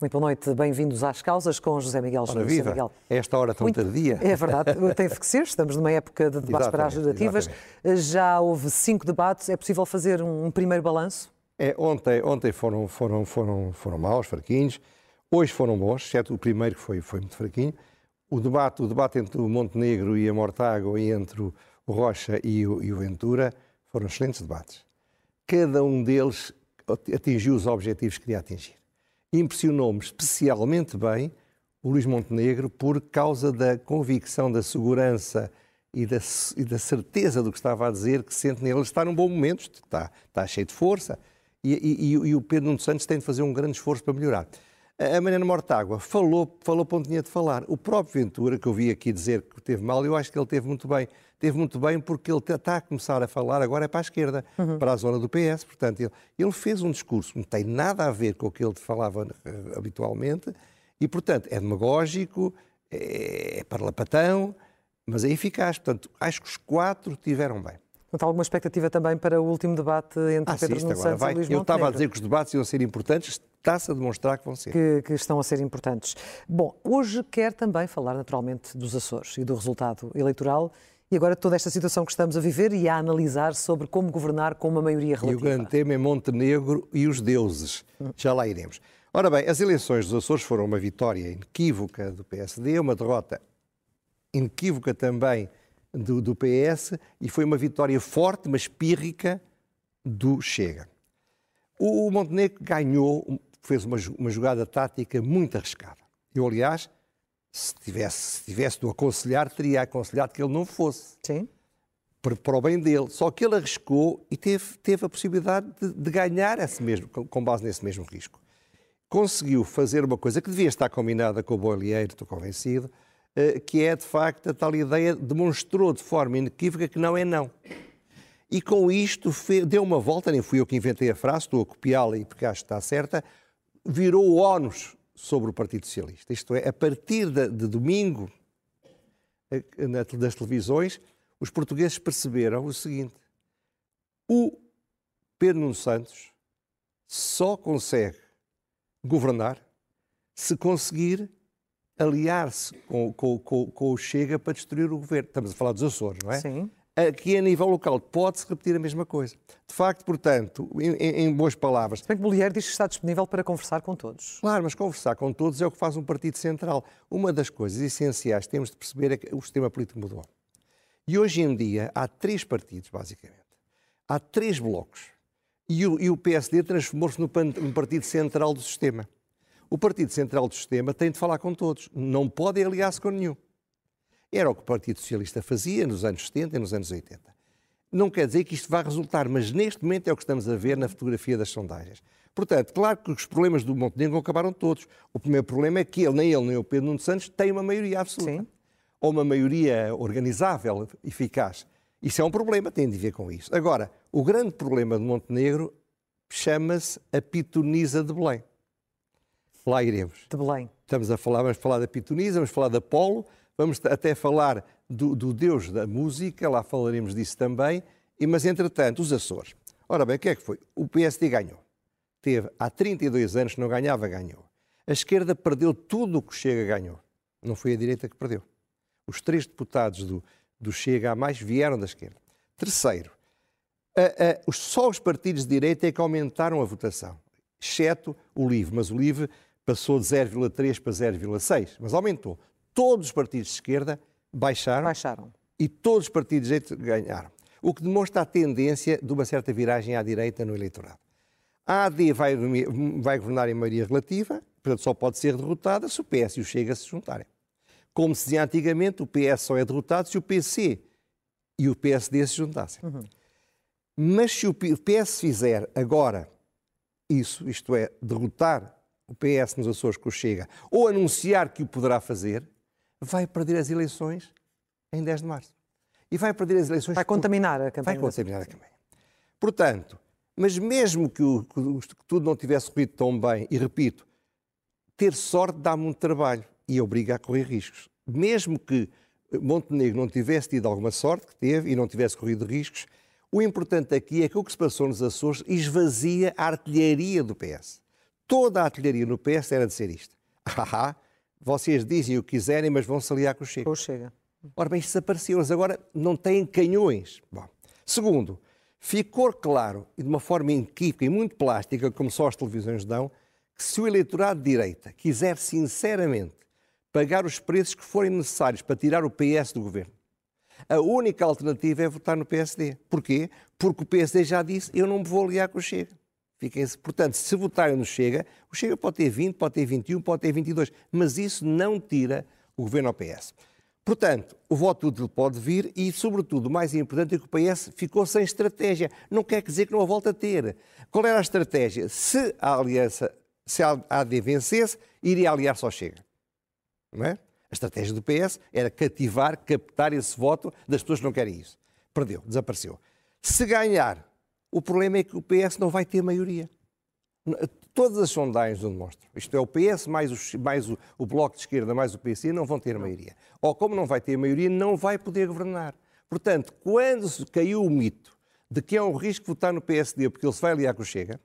Muito boa noite, bem-vindos às causas com José Miguel Ora, José viva. Miguel. A esta hora tão Muito- tardia. É verdade, teve que ser, estamos numa época de debates para as Exatamente, legislativas. Já houve cinco debates, é possível fazer um, primeiro balanço? É, ontem ontem foram, foram, foram, foram maus, fraquinhos. Hoje foram bons, exceto o primeiro que foi, foi muito fraquinho. O debate, o debate entre o Montenegro e a Mortágua e entre o o Rocha e o, e o Ventura foram excelentes debates. Cada um deles atingiu os objetivos que queria atingir. Impressionou-me especialmente bem o Luís Montenegro por causa da convicção, da segurança e da, e da certeza do que estava a dizer, que sente nele. Ele está num bom momento, está, está cheio de força, e, e- e- o Pedro Nuno Santos tem de fazer um grande esforço para melhorar. A a Mariana Mortágua falou, falou para onde tinha de falar. O próprio Ventura, que eu vi aqui dizer que teve mal, eu acho que ele teve muito bem. Teve muito bem porque ele está a começar a falar agora é para a esquerda, para a zona do PS. Portanto, ele, ele fez um discurso que não tem nada a ver com o que ele falava eh, habitualmente e, portanto, é demagógico, é, é parlapatão, mas é eficaz. Portanto, acho que os quatro tiveram bem. Portanto, há alguma expectativa também para o último debate entre Ah, Pedro Nuno Santos vai. e Luís Eu estava a dizer que os debates iam ser importantes, está-se a demonstrar que vão ser. que, que estão a ser importantes. Bom, hoje quer também falar naturalmente dos Açores e do resultado eleitoral e agora toda esta situação que estamos a viver e a analisar sobre como governar com uma maioria E o relativa. grande tema é Montenegro e os deuses. Já lá iremos. Ora bem, as eleições dos Açores foram uma vitória inequívoca do PSD, uma derrota inequívoca também do, do PS e foi uma vitória forte, mas pírrica, do Chega. O, o Montenegro ganhou, fez uma, uma jogada tática muito arriscada. Eu, aliás, se tivesse, se tivesse de o aconselhar, teria aconselhado que ele não fosse Sim. para, para o bem dele. Só que ele arriscou e teve, teve a possibilidade de, de ganhar esse mesmo, com, base nesse mesmo risco. Conseguiu fazer uma coisa que devia estar combinada com o Boilheiro, estou convencido, eh, que é, de facto, a tal ideia, demonstrou de forma inequívoca que não é não. E com isto deu uma volta, nem fui eu que inventei a frase, estou a copiá-la e porque acho que está certa, virou o ónus sobre o Partido Socialista. Isto é, a partir de, de domingo, eh, na- das televisões, os portugueses perceberam o seguinte: o Pedro Nuno Santos só consegue governar se conseguir aliar-se com, com- com- com o Chega para destruir o governo. Estamos a falar dos Açores, não é? Sim. Aqui a nível local pode-se repetir a mesma coisa. De facto, portanto, em, em- boas palavras, Se bem que Bolheiro diz que está disponível para conversar com todos. Claro, mas conversar com todos é o que faz um partido central. Uma das coisas essenciais que temos de perceber é que o sistema político mudou. E hoje em dia há três partidos, basicamente. Há três blocos. E o, e o PSD transformou-se no partido central do sistema. O partido central do sistema tem de falar com todos. Não pode aliar-se com nenhum. Era o que o Partido Socialista fazia nos anos 70 e nos anos 80. Não quer dizer que isto vá resultar, mas neste momento é o que estamos a ver na fotografia das sondagens. Portanto, claro que os problemas do Montenegro acabaram todos. O primeiro problema é que ele, nem ele, nem o Pedro Nuno Santos, têm uma maioria absoluta. Sim. Ou uma maioria organizável, eficaz. Isso é um problema, tem de ver com isso. Agora, o grande problema de Montenegro chama-se a pitonisa de Belém. Lá iremos. De Belém. Estamos a falar, vamos falar da Pitonisa, vamos falar da Apolo, vamos até falar do, do Deus da música, lá falaremos disso também, e, mas entretanto, os Açores. Ora bem, o que é que foi? O PSD ganhou. Teve há 32 anos que não ganhava, ganhou. A esquerda perdeu tudo o que o Chega ganhou. Não foi a direita que perdeu. Os três deputados do, do Chega a mais vieram da esquerda. Terceiro, a- a- só os partidos de direita é que aumentaram a votação, exceto o LIVRE, mas o LIVRE passou de 0,3 para 0,6, mas aumentou. Todos os partidos de esquerda baixaram Baixaram. e todos os partidos de direita ganharam. O que demonstra a tendência de uma certa viragem à direita no eleitorado. A AD vai, vai governar em maioria relativa, portanto só pode ser derrotada se o PS e o Chega se juntarem. Como se dizia antigamente, o PS só é derrotado se o PC e o PSD se juntassem. Mas se o PS fizer agora isso, isto é, derrotar o PS nos Açores com o Chega, ou anunciar que o poderá fazer, vai perder as eleições em 10 de março. E vai perder as eleições. Vai contaminar a campanha. Vai contaminar a campanha. Portanto, mas mesmo que, o, que tudo não tivesse corrido tão bem, e repito, ter sorte dá muito trabalho e obriga a correr riscos. Mesmo que Montenegro não tivesse tido alguma sorte, que teve, e não tivesse corrido riscos, o importante aqui é que o que se passou nos Açores esvazia a artilharia do PS. Toda a artilharia no PS era de ser isto. Vocês dizem o que quiserem, mas vão se aliar com o Chega. Com o Chega. Ora bem. Eles agora não têm canhões. Bom. Segundo, ficou claro, e de uma forma inequívoca e muito plástica, como só as televisões dão, que se o eleitorado de direita quiser sinceramente pagar os preços que forem necessários para tirar o PS do governo, a única alternativa é votar no PSD. Porquê? Porque o PSD já disse, eu não me vou aliar com o Chega. Fiquem Portanto, se votarem no Chega, o Chega pode ter 20, pode ter 21, pode ter 22, mas isso não tira o governo ao PS. Portanto, o voto útil pode vir e, sobretudo, o mais importante é que o PS ficou sem estratégia. Não quer dizer que não a volta a ter. Qual era a estratégia? Se a aliança, se a AD vencesse, iria aliar-se ao Chega. Não é? A estratégia do PS era cativar, captar esse voto das pessoas que não querem isso. Perdeu, desapareceu. Se ganhar, o problema é que o PS não vai ter maioria. Todas as sondagens o demonstram. Isto é, o PS mais, os, mais o, o, Bloco de Esquerda mais o PC não vão ter maioria. Ou como não vai ter maioria, não vai poder governar. Portanto, quando caiu o mito de que é um risco votar no PSD porque ele se vai aliar com o Chega,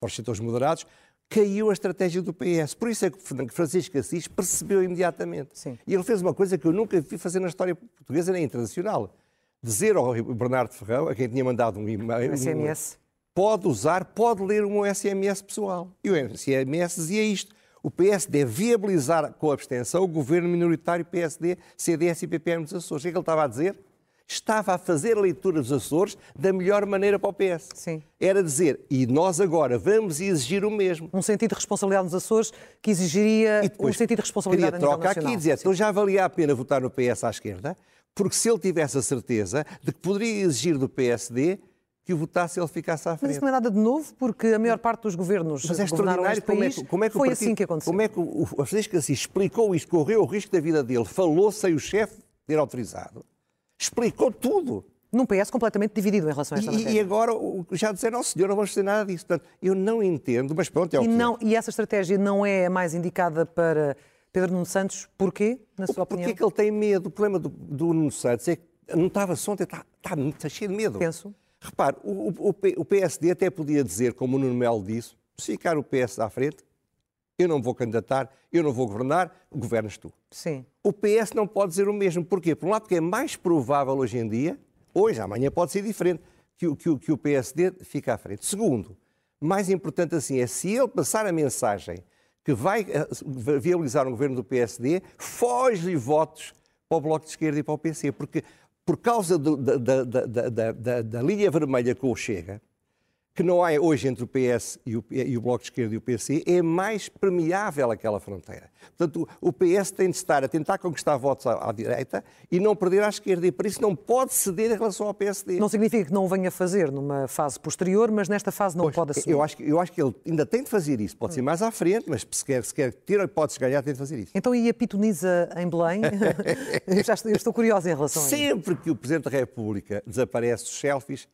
para os setores moderados, caiu a estratégia do PS. Por isso é que Francisco Assis percebeu imediatamente. Sim. E ele fez uma coisa que eu nunca vi fazer na história portuguesa nem internacional. Dizer ao Bernardo Ferrão, a quem tinha mandado um e-mail... SMS pode usar, pode ler meu SMS pessoal. E o SMS dizia isto. O PS deve viabilizar com a abstenção o governo minoritário PSD, CDS e PPM dos Açores. O que é que ele estava a dizer? Estava a fazer a leitura dos Açores da melhor maneira para o PS. Sim. Era dizer, e nós agora vamos exigir o mesmo. Um sentido de responsabilidade nos Açores que exigiria um sentido de responsabilidade queria troca aqui e dizer, então já valia a pena votar no PS à esquerda, porque se ele tivesse a certeza de que poderia exigir do PSD que o votasse ele ficasse à frente. Mas isso não é nada de novo, porque a maior parte dos governos Mas é extraordinário como, país, é que, como é que foi partido, assim que aconteceu. Como é que o, o Francisco Assis explicou isto, correu o risco da vida dele, falou sem o chefe ter autorizado, explicou tudo. Num PS completamente dividido em relação a esta e, matéria. E agora já disseram, não, senhor, não vamos fazer nada disso. Portanto, eu não entendo, mas pronto, é o e que não, é. E essa estratégia não é a mais indicada para Pedro Nuno Santos, porquê, na sua opinião? Porque é que ele tem medo? O problema do, do Nuno Santos é que não estava ontem, está, está, está cheio de medo. Penso. Repare, o, o, o, PSD até podia dizer, como o Nuno Melo disse, se ficar o PS à frente, eu não vou candidatar, eu não vou governar, governas tu. Sim. O PS não pode dizer o mesmo. Porquê? Por um lado, porque é mais provável hoje em dia, hoje, amanhã pode ser diferente, que, o, que, que o PSD fique à frente. Segundo, mais importante assim, é se ele passar a mensagem que vai eh, viabilizar um governo do PSD, foge-lhe votos para o Bloco de Esquerda e para o PC, porque por causa do, da, da, da, da, linha vermelha que o Chega, que não há hoje entre o PS e o, e o, Bloco de Esquerda e o PC, é mais permeável aquela fronteira. Portanto, o PS tem de estar a tentar conquistar votos à, à, direita e não perder à esquerda, e por isso não pode ceder em relação ao PSD. Não significa que não o venha fazer numa fase posterior, mas nesta fase não pois, pode assumir. Eu acho, eu acho que ele ainda tem de fazer isso, pode ser mais à frente, mas se quer, se quer ter a hipótese de ganhar, tem de fazer isso. Então, e a pitoniza em Belém? eu, já estou, eu estou curiosa em relação Sempre a isso. Sempre que o Presidente da República desaparece os selfies,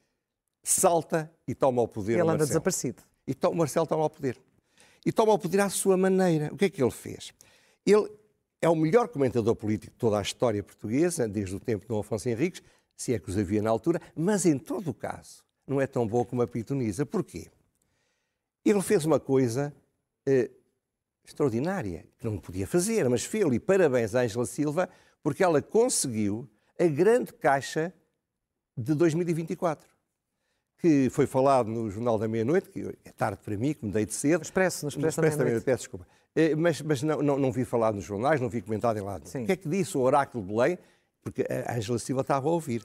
salta e toma o poder. Ele anda desaparecido. E o Marcelo toma o poder. E toma o poder à sua maneira. O que é que ele fez? Ele é o melhor comentador político de toda a história portuguesa, desde o tempo de Dom Afonso Henriques, se é que os havia na altura, mas em todo o caso não é tão bom como a Pitonisa. Porquê? Ele fez uma coisa eh, extraordinária, que não podia fazer, mas fez E parabéns a Ângela Silva, porque ela conseguiu a grande caixa de 2024 que foi falado no Jornal da Meia-Noite, que é tarde para mim, que me dei de cedo. No Expresso, no Expresso, no Expresso da Meia-Noite. Peço desculpa. Eh, mas, mas não, não, não, vi falado nos jornais, não vi comentado em lado. O que é que disse o Oráculo de Belém? Porque a Ângela Silva estava a ouvir.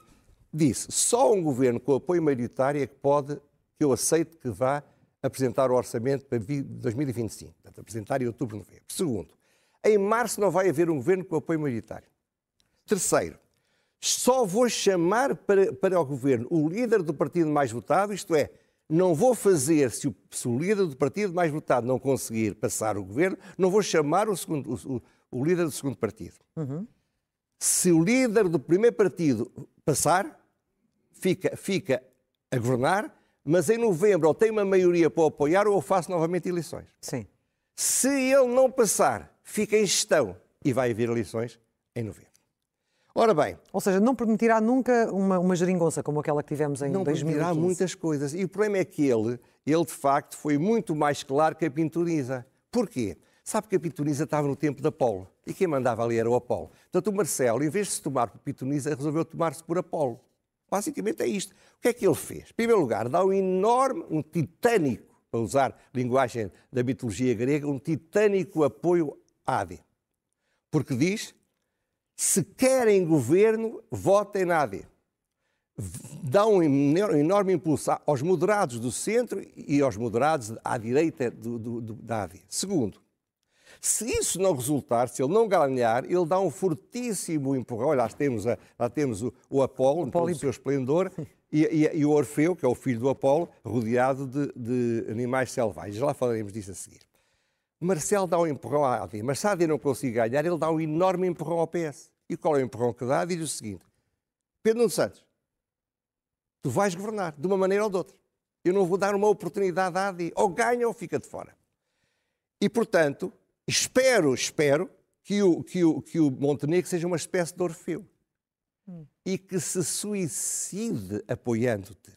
Disse, só um governo com apoio maioritário é que pode, que eu aceito que vá apresentar o orçamento para 2025. Portanto, apresentar em outubro, novembro. Segundo, em março não vai haver um governo com apoio maioritário. Terceiro, só vou chamar para, para o governo o líder do partido mais votado, isto é, não vou fazer, se o, se o líder do partido mais votado não conseguir passar o governo, não vou chamar o, segundo, o, o líder do segundo partido. Uhum. Se o líder do primeiro partido passar, fica, fica a governar, mas em novembro ou tem uma maioria para o apoiar ou faço novamente eleições. Sim. Se ele não passar, fica em gestão e vai haver eleições em novembro. Ora bem. Ou seja, não permitirá nunca uma, uma geringonça como aquela que tivemos em não 2015. Não permitirá muitas coisas. E o problema é que ele, ele de facto foi muito mais claro que a Pinturiza. Porquê? Sabe que a Pitoniza estava no tempo de Apolo. E quem mandava ali era o Apolo. Portanto, o Marcelo, em vez de se tomar por Pitoniza, resolveu tomar-se por Apolo. Basicamente é isto. O que é que ele fez? Em primeiro lugar, dá um enorme, um titânico, para usar linguagem da mitologia grega, um titânico apoio à AD. Porque diz, se querem governo, votem na AD. Dá um enorme impulso aos moderados do centro e aos moderados à direita do, do, do, da AD. Segundo, se isso não resultar, se ele não ganhar, ele dá um fortíssimo empurrão. Olha, lá temos, a, lá temos o, o Apolo, o todo o seu esplendor, e, e, e, o Orfeu, que é o filho do Apolo, rodeado de, de animais selvagens. Lá falaremos disso a seguir. Marcelo dá um empurrão à AD, mas se a AD não conseguir ganhar, ele dá um enorme empurrão ao PS. E qual é o empurrão que dá? Diz o seguinte: Pedro Nuno Santos, tu vais governar, de uma maneira ou de outra. Eu não vou dar uma oportunidade à AD. Ou ganha ou fica de fora. E, portanto, Espero, espero que o, que o, que o Montenegro seja uma espécie de Orfeu hum. e que se suicide apoiando-te.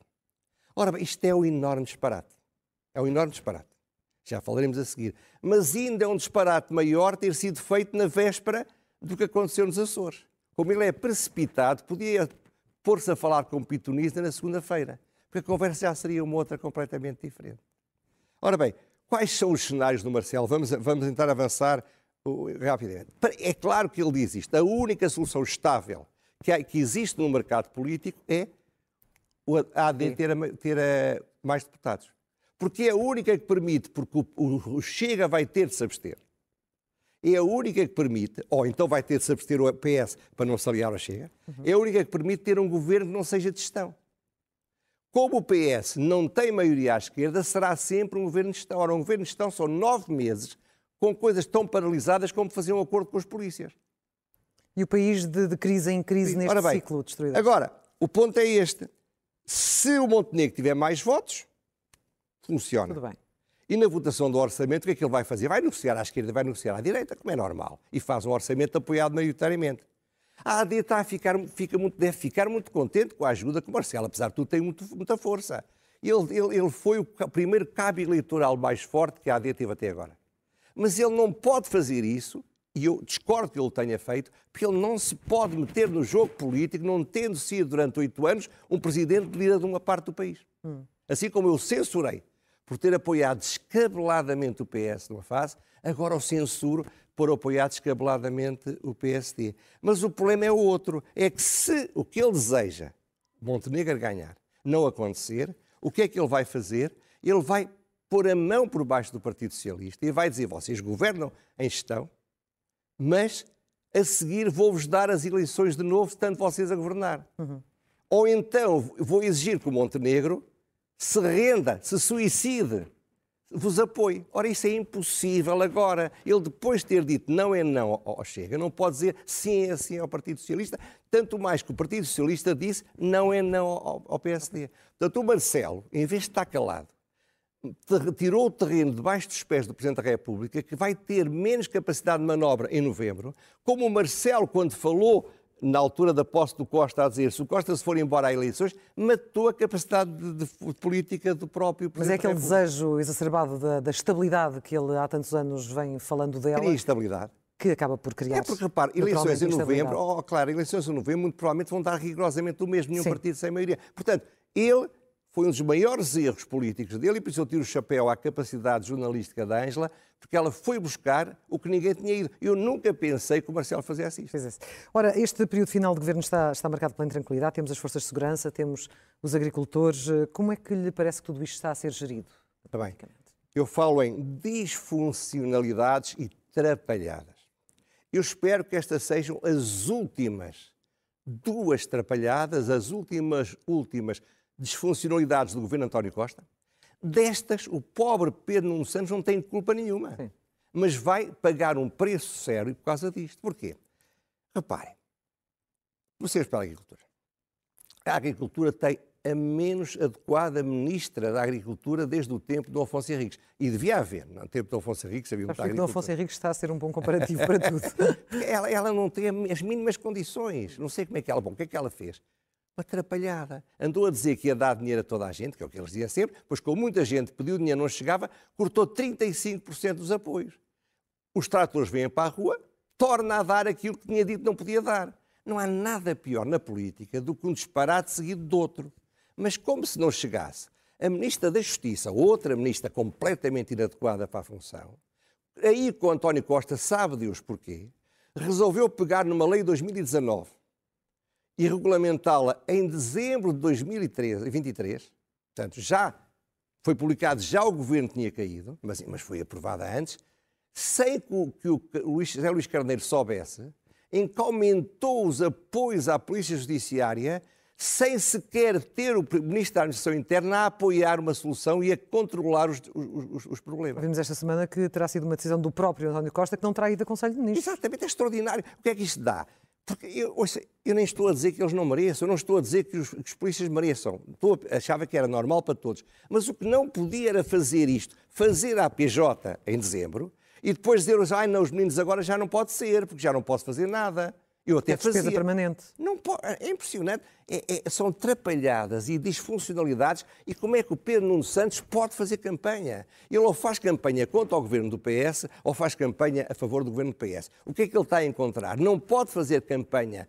Ora bem, isto é um enorme disparate. É um enorme disparate. Já falaremos a seguir. Mas ainda é um disparate maior ter sido feito na véspera do que aconteceu nos Açores. Como ele é precipitado, podia pôr-se a falar com o Pitonista na segunda-feira, porque a conversa já seria uma outra completamente diferente. Ora bem, Quais são os cenários do Marcelo? Vamos, vamos tentar avançar rapidamente. É claro que ele diz isto. A única solução estável que, existe no mercado político é a AD ter, a, ter a, mais deputados. Porque é a única que permite, porque o, Chega vai ter de se abster. É a única que permite, ou então vai ter de se abster o PS para não se aliar ao Chega, uhum. é a única que permite ter um governo que não seja de gestão. Como o PS não tem maioria à esquerda, será sempre um governo de gestão. Ora, um governo de gestão são nove meses com coisas tão paralisadas como fazer um acordo com as polícias. E o país de, de crise em crise neste Ora bem, ciclo destruído. Agora, o ponto é este. Se o Montenegro tiver mais votos, funciona. Tudo bem. E na votação do orçamento, o que é que ele vai fazer? Vai negociar à esquerda, vai negociar à direita, como é normal. E faz um orçamento apoiado maioritariamente. A AD está a ficar, fica muito, deve ficar muito contente com a ajuda que o Marcelo, apesar de tudo, tem muito, muita força. Ele, ele, ele foi o primeiro cabo eleitoral mais forte que a AD teve até agora. Mas ele não pode fazer isso, e eu discordo que ele tenha feito, porque ele não se pode meter no jogo político, não tendo sido durante oito anos um presidente líder de uma parte do país. Hum. Assim como eu censurei por ter apoiado descabeladamente o PS numa fase, agora o censuro por apoiar descabeladamente o PSD. Mas o problema é outro, é que se o que ele deseja, Montenegro ganhar, não acontecer, o que é que ele vai fazer? Ele vai pôr a mão por baixo do Partido Socialista e vai dizer, vocês governam em gestão, mas a seguir vou-vos dar as eleições de novo, estando vocês a governar. Uhum. Ou então vou exigir que o Montenegro se renda, se suicide vos apoie. Ora, isso é impossível agora. Ele, depois de ter dito não é não ao Chega, não pode dizer sim é sim ao Partido Socialista, tanto mais que o Partido Socialista disse não é não ao, ao PSD. Portanto, o Marcelo, em vez de estar calado, tirou o terreno debaixo dos pés do Presidente da República, que vai ter menos capacidade de manobra em novembro, como o Marcelo, quando falou na altura da posse do Costa, a dizer se o Costa se for embora a eleições, matou a capacidade de, de, de política do próprio Presidente. Mas é aquele desejo exacerbado da, da, estabilidade que ele há tantos anos vem falando dela. Cria estabilidade. Que acaba por criar. É porque, repare, eleições em novembro, oh, claro, eleições em novembro muito provavelmente vão dar rigorosamente o mesmo, nenhum Sim. partido sem maioria. Portanto, ele foi um dos maiores erros políticos dele e por isso eu tiro o chapéu à capacidade jornalística da Ângela, porque ela foi buscar o que ninguém tinha ido. Eu nunca pensei que o Marcelo fizesse isso. Fizesse. Ora, este período final de governo está, está marcado pela intranquilidade, temos as forças de segurança, temos os agricultores. Como é que lhe parece que tudo isto está a ser gerido? Está bem. Eu falo em disfuncionalidades e trapalhadas. Eu espero que estas sejam as últimas duas trapalhadas, as últimas, últimas disfuncionalidades do governo António Costa, destas o pobre Pedro Nuno Santos não tem culpa nenhuma. Sim. Mas vai pagar um preço sério por causa disto. Porquê? Reparem, Comecemos pela agricultura. A agricultura tem a menos adequada ministra da Agricultura desde o tempo do Afonso Henriques. E devia haver, no tempo do Afonso Henriques havia muita agricultura. o Afonso Henriques está a ser um bom comparativo para tudo. ela, ela, não tem as mínimas condições. Não sei como é que ela... Bom, o que é que ela fez? Atrapalhada. Andou a dizer que ia dar dinheiro a toda a gente, que é o que eles diziam sempre, pois como muita gente pediu dinheiro não chegava, cortou 35% dos apoios. Os tratores vêm para a rua, torna a dar aquilo que tinha dito não podia dar. Não há nada pior na política do que um disparate seguido de outro. Mas como se não chegasse a Ministra da Justiça, outra Ministra completamente inadequada para a função, aí com António Costa, sabe Deus porquê, resolveu pegar numa lei de 2019 e regulamentá-la em dezembro de 2023, portanto, já foi publicado, já o governo tinha caído, mas, mas foi aprovada antes, sem que o, que o Luís, José Luís Carneiro soubesse, em que aumentou os apoios à Polícia Judiciária sem sequer ter o Ministro da Administração Interna a apoiar uma solução e a controlar os, os, os, problemas. Vimos esta semana que terá sido uma decisão do próprio António Costa que não terá ido a Conselho de Ministros. Exatamente, é extraordinário. O que é que isto dá? Porque eu, ouça, eu nem estou a dizer que eles não mereçam, eu não estou a dizer que os, que os polícias mereçam. Estou, achava que era normal para todos. Mas o que não podia era fazer isto, fazer a PJ em dezembro e depois dizer, ai não, os meninos agora já não pode ser, porque já não posso fazer nada. Eu até despesa fazia. permanente. Não pode, é impressionante. É, é, são trapalhadas e disfuncionalidades. E como é que o Pedro Nuno Santos pode fazer campanha? Ele ou faz campanha contra o governo do PS ou faz campanha a favor do governo do PS. O que é que ele está a encontrar? Não pode fazer campanha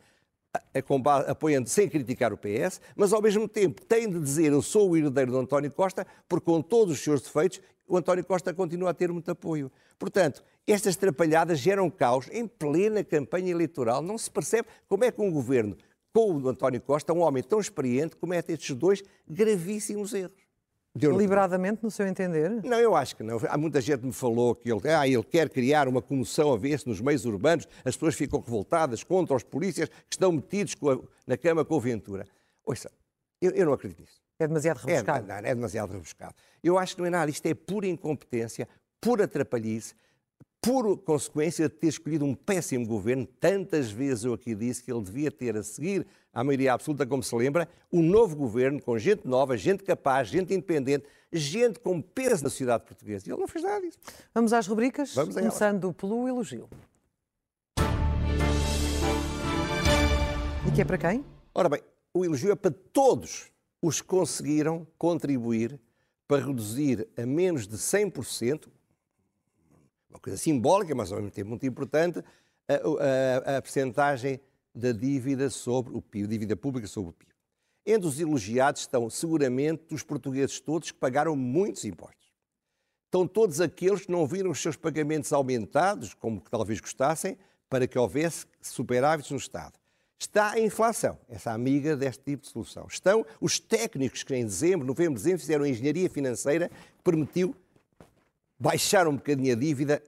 apoiando sem criticar o PS, mas ao mesmo tempo tem de dizer eu sou o herdeiro do António Costa, porque com todos os seus defeitos, o António Costa continua a ter muito apoio. Portanto, estas trapalhadas geram caos em plena campanha eleitoral. Não se percebe como é que um governo com o António Costa, um homem tão experiente, comete estes dois gravíssimos erros. Deliberadamente, no seu entender? Não, eu acho que não. Há muita gente que me falou que ele, ah, ele quer criar uma comoção a ver-se nos meios urbanos, as pessoas ficam revoltadas contra os polícias que estão metidos a, na cama com o Ventura. Ouça, eu, eu, não acredito nisso. É demasiado é, rebuscado. É, não, é demasiado rebuscado. Eu acho que não é nada. Isto é pura incompetência, pura atrapalhice, por consequência de ter escolhido um péssimo governo, tantas vezes eu aqui disse que ele devia ter a seguir à maioria absoluta, como se lembra, um novo governo com gente nova, gente capaz, gente independente, gente com peso na sociedade portuguesa. E ele não fez nada disso. Vamos às rubricas, Vamos começando pelo elogio. E que é para quem? Ora bem, o elogio é para todos os que conseguiram contribuir para reduzir a menos de 100%, uma coisa simbólica, mas ao mesmo tempo muito importante, a, a, a percentagem da dívida sobre o PIB, dívida pública sobre o PIB. Entre os elogiados estão seguramente os portugueses todos que pagaram muitos impostos. Estão todos aqueles que não viram os seus pagamentos aumentados, como que talvez gostassem, para que houvesse superávites no Estado. Está a inflação, essa amiga deste tipo de solução. Estão os técnicos que em dezembro, novembro, dezembro fizeram engenharia financeira que permitiu baixar um bocadinho a dívida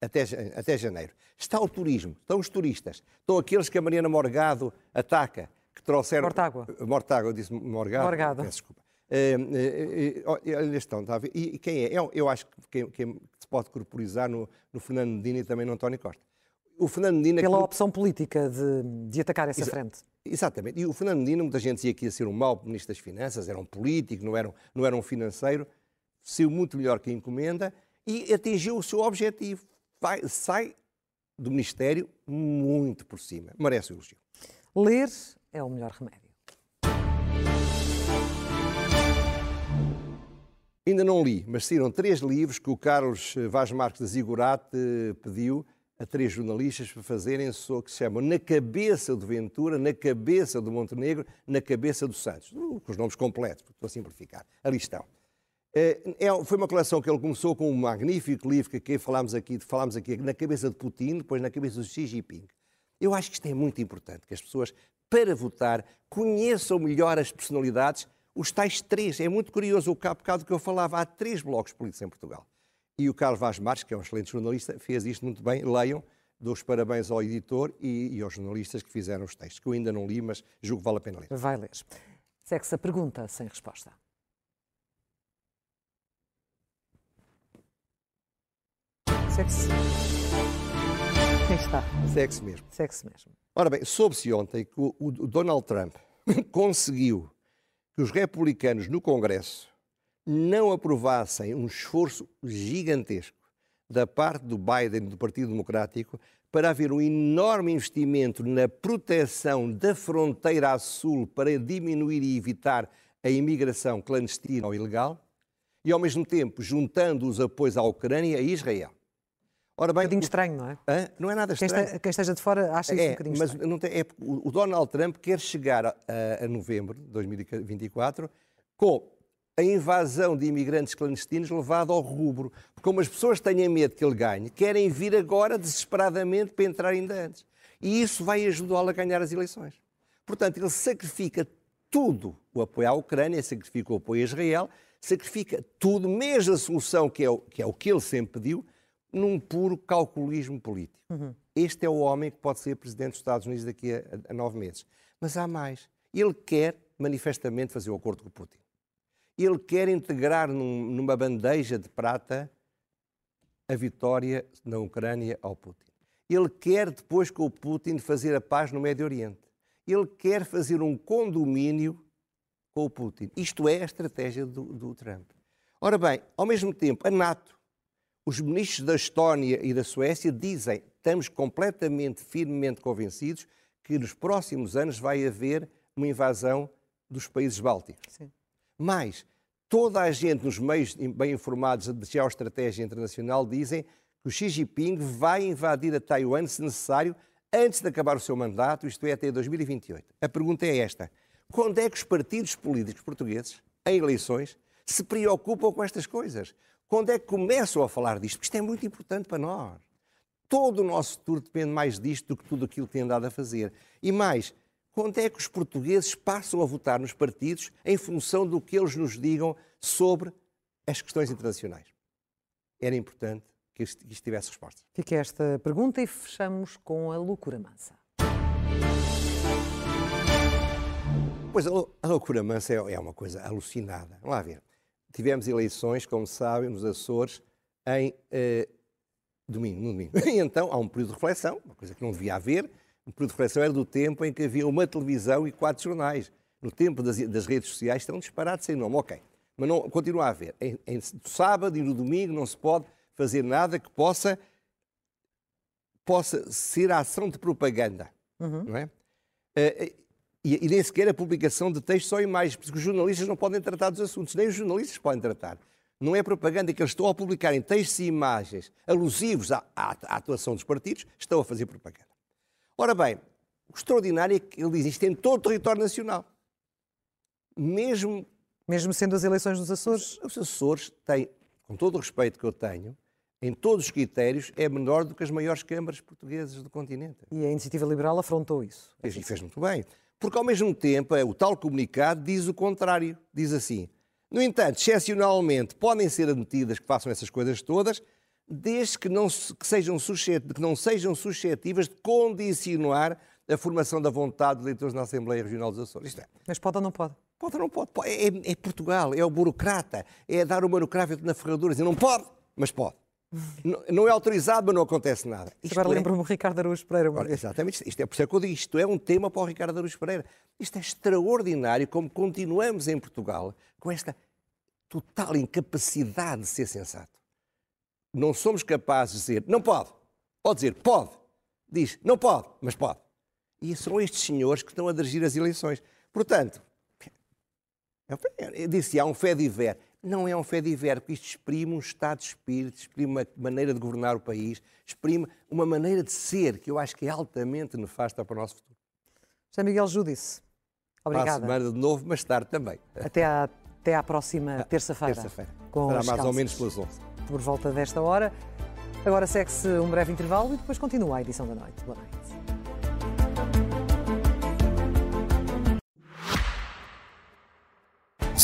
até, até janeiro. Está o turismo, estão os turistas, estão aqueles que a Mariana Morgado ataca, que trouxeram... Mortágua. Mortágua, disse Morgado. Morgado. Peço desculpa. Uh, uh, uh, estão, está a ver? E, quem é? Eu, eu acho que quem, quem, se pode corporizar no, no Fernando Medina e também no António Costa. O Fernando Medina... Pela que... opção política de, de atacar essa Exa frente. Exatamente. E o Fernando Medina, muita gente dizia que ia ser um mau Ministro das Finanças, era um político, não era um, não era um financeiro, saiu muito melhor que a encomenda e atingiu o seu objetivo. Vai, sai do Ministério muito por cima. Merece o elogio. Ler é o melhor remédio. Ainda não li, mas saíram três livros que o Carlos Vaz Marques da Zigurate eh, pediu a três jornalistas para fazerem o que se chama Na Cabeça do Ventura, Na Cabeça do Montenegro, Na Cabeça do Santos. Com os nomes completos, estou a simplificar. Ali estão. É, é, foi uma coleção que ele começou com um magnífico livro que falámos aqui, falámos aqui na cabeça de Putin, depois na cabeça de Xi Jinping. Eu acho que isto é muito importante, que as pessoas, para votar, conheçam melhor as personalidades, os tais três. É muito curioso, o bocado que eu falava, há três blocos políticos em Portugal. E o Carlos Vaz Marques, que é um excelente jornalista, fez isto muito bem. Leiam, dou os parabéns ao editor e, e aos jornalistas que fizeram os textos, que eu ainda não li, mas julgo que vale a pena ler. Vai ler. Segue-se a pergunta sem resposta. Sexo. Quem está? Sexo mesmo. Sexo mesmo. Ora bem, soube-se ontem que o, o Donald Trump conseguiu que os republicanos no Congresso não aprovassem um esforço gigantesco da parte do Biden, do Partido Democrático, para haver um enorme investimento na proteção da fronteira a sul para diminuir e evitar a imigração clandestina ou ilegal, e ao mesmo tempo juntando os apoios à Ucrânia e a Israel. Ora bem, um bocadinho estranho, não é? Hã? Não é nada estranho. Quem, quem, esteja de fora acha isso é, um bocadinho mas estranho. Não tem, é, o Donald Trump quer chegar a, a novembro de 2024 com a invasão de imigrantes clandestinos levada ao rubro. Porque como as pessoas têm medo que ele ganhe, querem vir agora desesperadamente para entrar ainda antes. E isso vai ajudá-lo a ganhar as eleições. Portanto, ele sacrifica tudo o apoio à Ucrânia, sacrifica o apoio a Israel, sacrifica tudo, mesmo a solução que é o que, é o que ele sempre pediu, num puro calculismo político. Uhum. Este é o homem que pode ser presidente dos Estados Unidos daqui a, a nove meses. Mas há mais. Ele quer manifestamente fazer o acordo com o Putin. Ele quer integrar num, numa bandeja de prata a vitória na Ucrânia ao Putin. Ele quer, depois com o Putin, fazer a paz no Médio Oriente. Ele quer fazer um condomínio com o Putin. Isto é a estratégia do, do Trump. Ora bem, ao mesmo tempo, a NATO os ministros da Estónia e da Suécia dizem estamos completamente, firmemente convencidos que nos próximos anos vai haver uma invasão dos países bálticos. Sim. Mas toda a gente nos meios bem informados de geoestratégia internacional dizem que o Xi Jinping vai invadir a Taiwan, se necessário, antes de acabar o seu mandato, isto é, até 2028. A pergunta é esta: quando é que os partidos políticos portugueses, em eleições, se preocupam com estas coisas? Quando é que começam a falar disto? Porque isto é muito importante para nós. Todo o nosso futuro depende mais disto do que tudo aquilo que tem andado a fazer. E mais, quando é que os portugueses passam a votar nos partidos em função do que eles nos digam sobre as questões internacionais? Era importante que isto, tivesse resposta. Fica esta pergunta e fechamos com a loucura mansa. Pois a loucura mansa é, é uma coisa alucinada. Vamos lá ver tivemos eleições, como sabem, nos Açores, em eh, domingo, no domingo. E então há um período de reflexão, uma coisa que não devia haver. Um período de reflexão era do tempo em que havia uma televisão e quatro jornais. No tempo das, das redes sociais estão disparados sem nome. Ok, mas não, continua a haver. Em, em, no sábado e no domingo não se pode fazer nada que possa, possa ser a ação de propaganda. Uhum. Não é? Uh, e, e, nem sequer a publicação de textos ou imagens, porque os jornalistas não podem tratar dos assuntos, nem os jornalistas podem tratar. Não é propaganda que eles estão a publicarem textos e imagens alusivos à, à, à atuação dos partidos, estão a fazer propaganda. Ora bem, o extraordinário é que ele diz isto em todo o território nacional. Mesmo. Mesmo sendo as eleições dos Açores? Os Açores têm, com todo o respeito que eu tenho, em todos os critérios, é menor do que as maiores câmaras portuguesas do continente. E a Iniciativa Liberal afrontou isso. E fez muito bem. Porque, ao mesmo tempo, é, o tal comunicado diz o contrário. Diz assim: no entanto, excepcionalmente, podem ser admitidas que façam essas coisas todas, desde que não, que sejam, que não sejam suscetíveis de condicionar a formação da vontade de eleitores na Assembleia Regional dos Açores. É. Mas pode ou não pode? Pode ou não pode. É, é, Portugal, é o burocrata, é dar uma burocrata na ferradura e dizer não pode, mas pode. Não, é autorizado, mas não acontece nada. Isto Agora é... lembro-me o Ricardo Araújo Pereira. Ora, exatamente, isto é por isso é que eu digo, isto é um tema para o Ricardo Araújo Pereira. Isto é extraordinário como continuamos em Portugal com esta total incapacidade de ser sensato. Não somos capazes de dizer, não pode. Pode dizer, pode. Diz, não pode, mas pode. E são estes senhores que estão a dirigir as eleições. Portanto, eu disse, há um fé de ver não é um fé de ver, porque isto exprime um estado de espírito, exprime uma maneira de governar o país, exprime uma maneira de ser que eu acho que é altamente nefasta para o nosso futuro. José Miguel Judice, obrigada. Para a semana de novo, mas tarde também. Até à, até à próxima ah, terça-feira. Terça-feira. Será mais ou menos pelas 11. Por volta desta hora. Agora segue-se um breve intervalo e depois continua a edição da noite. Boa noite.